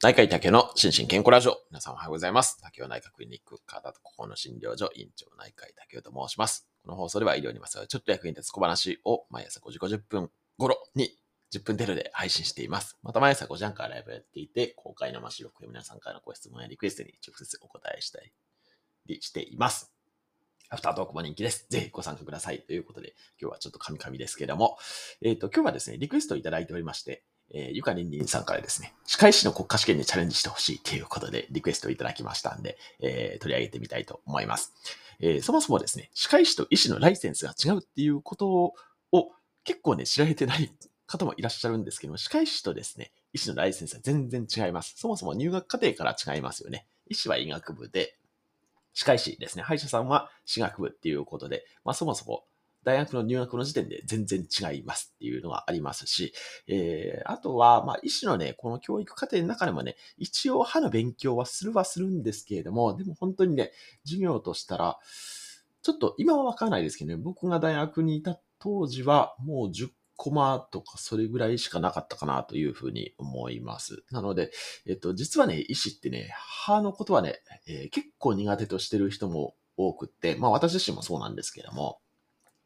内科医竹の心身健康ラジオ。皆さんおはようございます。竹尾内科クリニック、体と心の診療所、院長内科医竹尾と申します。この放送では医療にまつわるちょっと役に立つ小話を毎朝5時50分頃に10分程度で配信しています。また毎朝5時半からライブやっていて、公開の収録や皆さんからのご質問やリクエストに直接お答えしたりしています。アフタートークも人気です。ぜひご参加ください。ということで、今日はちょっとカミカミですけれども、えっ、と、今日はですね、リクエストをいただいておりまして、えー、ゆかりんりんさんからですね、歯科医師の国家試験にチャレンジしてほしいということで、リクエストをいただきましたんで、えー、取り上げてみたいと思います。えー、そもそもですね、歯科医師と医師のライセンスが違うっていうことを結構ね、知られてない方もいらっしゃるんですけども、歯科医師とですね、医師のライセンスは全然違います。そもそも入学過程から違いますよね。医師は医学部で、歯科医師ですね、歯医者さんは歯学部っていうことで、まあそもそも大学の入学の時点で全然違いますっていうのがありますし、えー、あとは、まあ、医師のね、この教育課程の中でもね、一応歯の勉強はするはするんですけれども、でも本当にね、授業としたら、ちょっと今はわからないですけどね、僕が大学にいた当時はもう10コマとかそれぐらいしかなかったかなというふうに思います。なので、えっと、実はね、医師ってね、歯のことはね、えー、結構苦手としてる人も多くって、まあ私自身もそうなんですけども、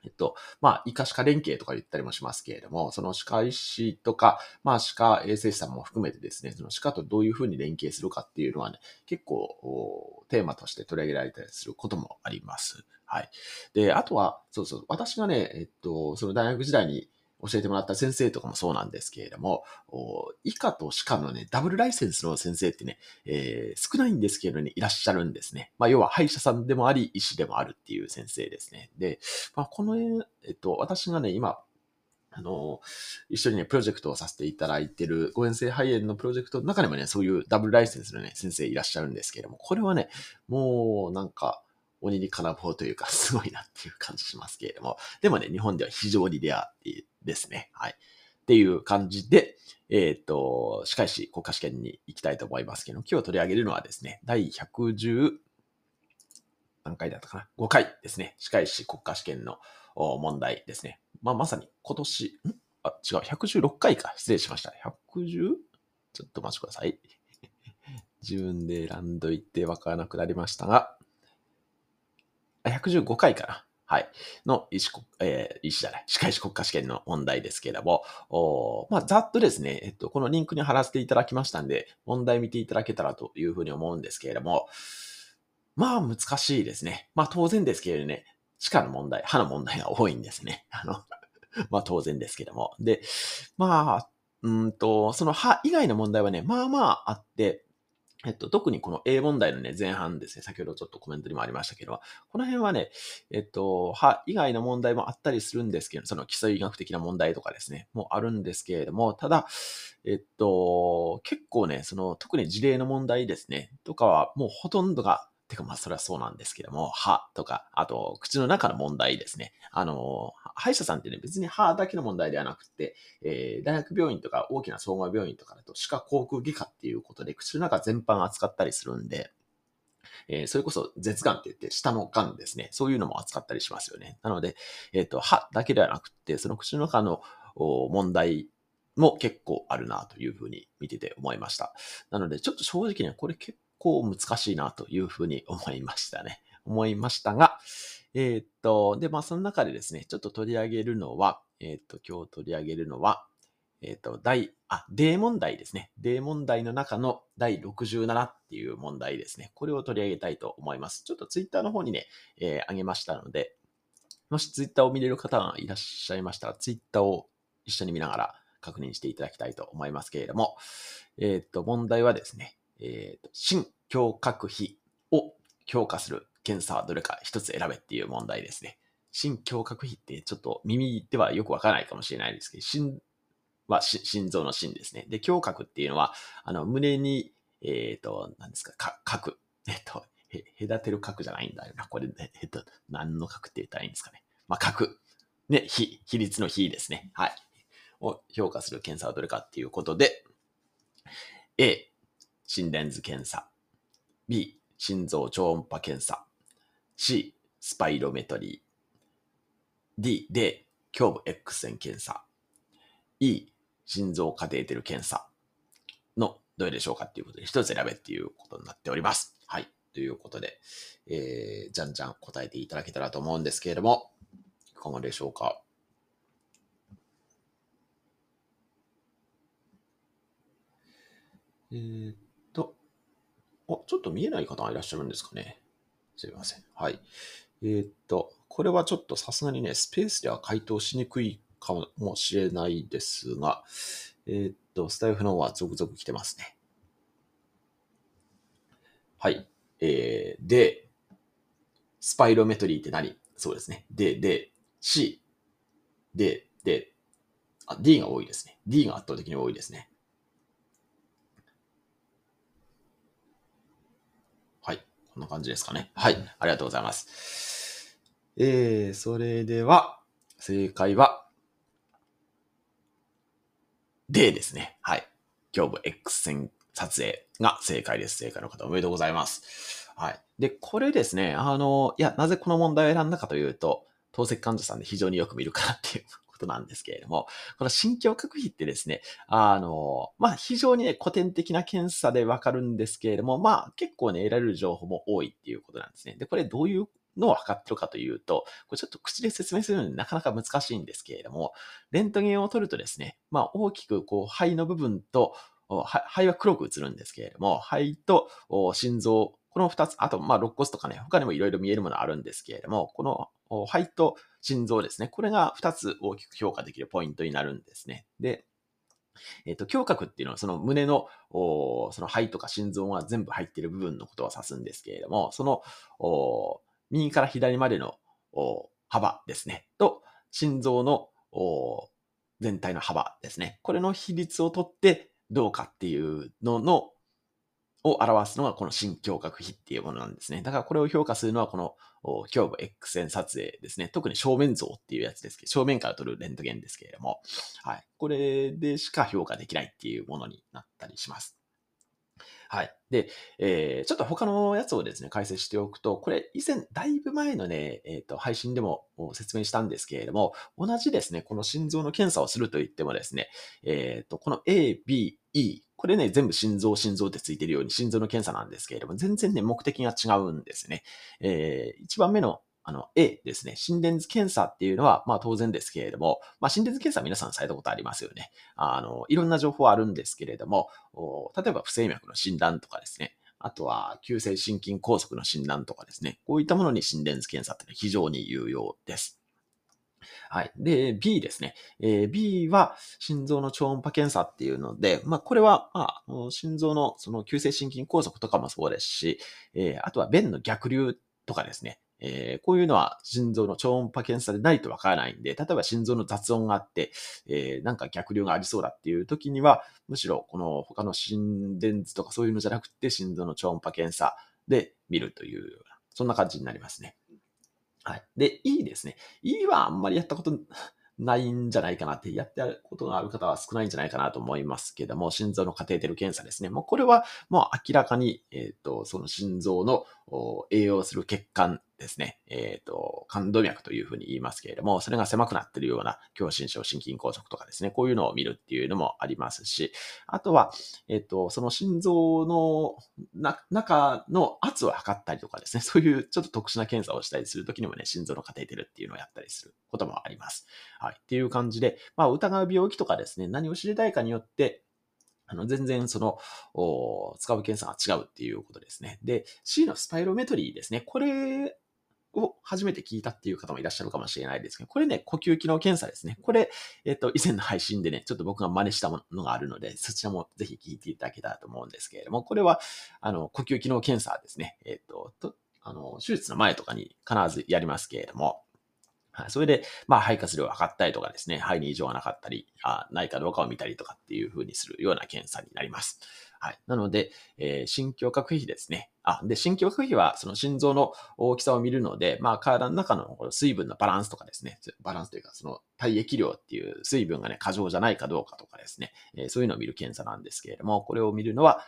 えっと、まあ、医科歯科連携とか言ったりもしますけれども、その歯科医師とか、まあ、歯科衛生士さんも含めてですね、その歯科とどういうふうに連携するかっていうのはね、結構、テーマとして取り上げられたりすることもあります。はい。で、あとは、そうそう、私がね、えっと、その大学時代に教えてもらった先生とかもそうなんですけれども、医科と歯科のね、ダブルライセンスの先生ってね、えー、少ないんですけどね、いらっしゃるんですね。まあ、要は歯医者さんでもあり、医師でもあるっていう先生ですね。で、まあ、この、えっと、私がね、今、あの、一緒にね、プロジェクトをさせていただいてる、誤嚥性肺炎のプロジェクトの中にもね、そういうダブルライセンスのね、先生いらっしゃるんですけれども、これはね、もうなんか、鬼に金棒というか、すごいなっていう感じしますけれども、でもね、日本では非常にレアですね。はい。っていう感じで、えっ、と、歯科医師国家試験に行きたいと思いますけど、今日取り上げるのはですね、第110、何回だったかな ?5 回ですね。歯科医師国家試験の問題ですね。まあ、まさに今年、ん？あ、違う、116回か。失礼しました。110? ちょっとお待ちください。自分で選んどいてわからなくなりましたが、115回かな。はい。の医師、えー、医師じゃない、歯科医師国家試験の問題ですけれども、おまあ、ざっとですね、えっと、このリンクに貼らせていただきましたんで、問題見ていただけたらというふうに思うんですけれども、まあ、難しいですね。まあ、当然ですけれどね、歯科の問題、歯の問題が多いんですね。あの、まあ、当然ですけども。で、まあ、うんと、その歯以外の問題はね、まあまああって、えっと、特にこの A 問題のね、前半ですね、先ほどちょっとコメントにもありましたけど、この辺はね、えっと、歯以外の問題もあったりするんですけど、その基礎医学的な問題とかですね、もあるんですけれども、ただ、えっと、結構ね、その、特に事例の問題ですね、とかはもうほとんどが、てかまあそれはそうなんですけども、歯とか、あと口の中の問題ですね。あの、歯医者さんってね、別に歯だけの問題ではなくて、えー、大学病院とか大きな総合病院とかだと歯科口腔外科っていうことで口の中全般扱ったりするんで、えー、それこそ舌がんって言って下のがんですね。そういうのも扱ったりしますよね。なので、えっ、ー、と、歯だけではなくて、その口の中の問題も結構あるなというふうに見てて思いました。なので、ちょっと正直ね、これ結構難しいなというふうに思いましたね。思いましたが、えー、っと、で、まあ、その中でですね、ちょっと取り上げるのは、えー、っと、今日取り上げるのは、え、っと、第、あ、例問題ですね。例問題の中の第67っていう問題ですね。これを取り上げたいと思います。ちょっとツイッターの方にね、えー、上げましたので、もしツイッターを見れる方がいらっしゃいましたら、ツイッターを一緒に見ながら確認していただきたいと思いますけれども、えっと、問題はですね、えっと、新胸郭比を強化する検査はどれか一つ選べっていう問題ですね。心胸郭比ってちょっと耳ではよくわからないかもしれないですけど、心は心臓の心ですね。で、胸郭っていうのは、あの、胸に、えっ、ー、と、何ですか、核。えっ、と、へ、隔てる核じゃないんだよな。これ、えっ、と、何の核って言ったらいいんですかね。まあ、核。ね、比、比率の比ですね。はい。を評価する検査はどれかっていうことで、A、心電図検査。B、心臓超音波検査。C、スパイロメトリー。D、で、胸部 X 線検査。E、心臓カテーテル検査のどれでしょうかっていうことで、一つ選べっていうことになっております。はい。ということで、えー、じゃんじゃん答えていただけたらと思うんですけれども、いかがでしょうか？えー、っ、あ、ちょっと見えない方がいらっしゃるんですかね。すいません。はい。えー、っと、これはちょっとさすがにね、スペースでは回答しにくいかもしれないですが、えー、っと、スタイフの方は続々来てますね。はい。えー、で、スパイロメトリーって何？そうですね。で、で、C、で、で、あ、D が多いですね。D が圧倒的に多いですね。はい。こんな感じですかね。はい。ありがとうございます。えー、それでは、正解は、D ですね。はい。胸部 X 線撮影が正解です。正解の方おめでとうございます。はい。で、これですね、あの、いや、なぜこの問題を選んだかというと、透析患者さんで非常によく見るからっていうことなんですけれども、この心境確否ってですね、あの、まあ、非常にね、古典的な検査でわかるんですけれども、まあ、結構ね、得られる情報も多いっていうことなんですね。で、これどういうのを測ってるかというと、これちょっと口で説明するのになかなか難しいんですけれども、レントゲンを取るとですね、まあ大きくこう肺の部分と、肺は黒く映るんですけれども、肺と心臓、この二つ、あと、ま、肋骨とかね、他にもいろいろ見えるものあるんですけれども、この肺と心臓ですね、これが二つ大きく評価できるポイントになるんですね。で、えっ、ー、と、胸郭っていうのはその胸の、その肺とか心臓が全部入っている部分のことを指すんですけれども、その、右から左までの幅ですね。と、心臓の全体の幅ですね。これの比率をとってどうかっていうのの、を表すのがこの心胸郭比っていうものなんですね。だからこれを評価するのはこの胸部 X 線撮影ですね。特に正面像っていうやつですけど、正面から撮るレントゲンですけれども、はい。これでしか評価できないっていうものになったりします。はい。で、えー、ちょっと他のやつをですね、解説しておくと、これ以前、だいぶ前のね、えっ、ー、と、配信でも説明したんですけれども、同じですね、この心臓の検査をすると言ってもですね、えっ、ー、と、この A、B、E、これね、全部心臓、心臓ってついてるように心臓の検査なんですけれども、全然ね、目的が違うんですね。えー、一番目のあの、A ですね。心電図検査っていうのは、まあ当然ですけれども、まあ心電図検査皆さんされたことありますよね。あの、いろんな情報あるんですけれども、例えば不整脈の診断とかですね。あとは、急性心筋梗塞の診断とかですね。こういったものに心電図検査ってのは非常に有用です。はい。で、B ですね。えー、B は心臓の超音波検査っていうので、まあ、これは、まあ、心臓のその急性心筋梗塞とかもそうですし、えー、あとは便の逆流とかですね。えー、こういうのは心臓の超音波検査でないとわからないんで、例えば心臓の雑音があって、えー、なんか逆流がありそうだっていう時には、むしろこの他の心電図とかそういうのじゃなくて、心臓の超音波検査で見るというような、そんな感じになりますね。はい。で、E ですね。E はあんまりやったことないんじゃないかなって、やってあることがある方は少ないんじゃないかなと思いますけども、心臓のカテーテル検査ですね。もうこれはもう明らかに、えっ、ー、と、その心臓の栄養する血管ですね、えっ、ー、と、感動脈というふうに言いますけれども、それが狭くなっているような狭心症、心筋梗塞とかですね、こういうのを見るっていうのもありますし、あとは、えっ、ー、と、その心臓の中の圧を測ったりとかですね、そういうちょっと特殊な検査をしたりするときにもね、心臓のカテーテルっていうのをやったりすることもあります。はい。っていう感じで、まあ、疑う病気とかですね、何を知りたいかによって、あの、全然その、使う検査が違うっていうことですね。で、C のスパイロメトリーですね。これを初めて聞いたっていう方もいらっしゃるかもしれないですけど、これね、呼吸機能検査ですね。これ、えっ、と、以前の配信でね、ちょっと僕が真似したものがあるので、そちらもぜひ聞いていただけたらと思うんですけれども、これは、あの、呼吸機能検査ですね。えっ、と、と、あの、手術の前とかに必ずやりますけれども、はい。それで、まあ、肺活量を測ったりとかですね、肺に異常がなかったり、あないかどうかを見たりとかっていう風にするような検査になります。はい。なので、えー、心境核比ですね。あ、で、心境核比は、その心臓の大きさを見るので、まあ、体の中の水分のバランスとかですね、バランスというか、その体液量っていう水分がね、過剰じゃないかどうかとかですね、えー、そういうのを見る検査なんですけれども、これを見るのは、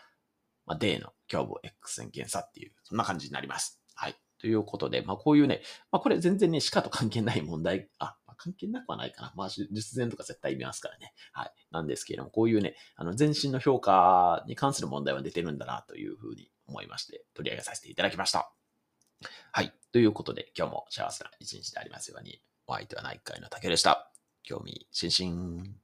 まあ、D の胸部 X 線検査っていう、そんな感じになります。はい。ということで、まあこういうね、まあこれ全然ね、歯科と関係ない問題、あ、関係なくはないかな。まあ、術前とか絶対見ますからね。はい。なんですけれども、こういうね、あの、全身の評価に関する問題は出てるんだなというふうに思いまして、取り上げさせていただきました。はい。ということで、今日も幸せな一日でありますように、お相手は内科医の竹でした。興味津々。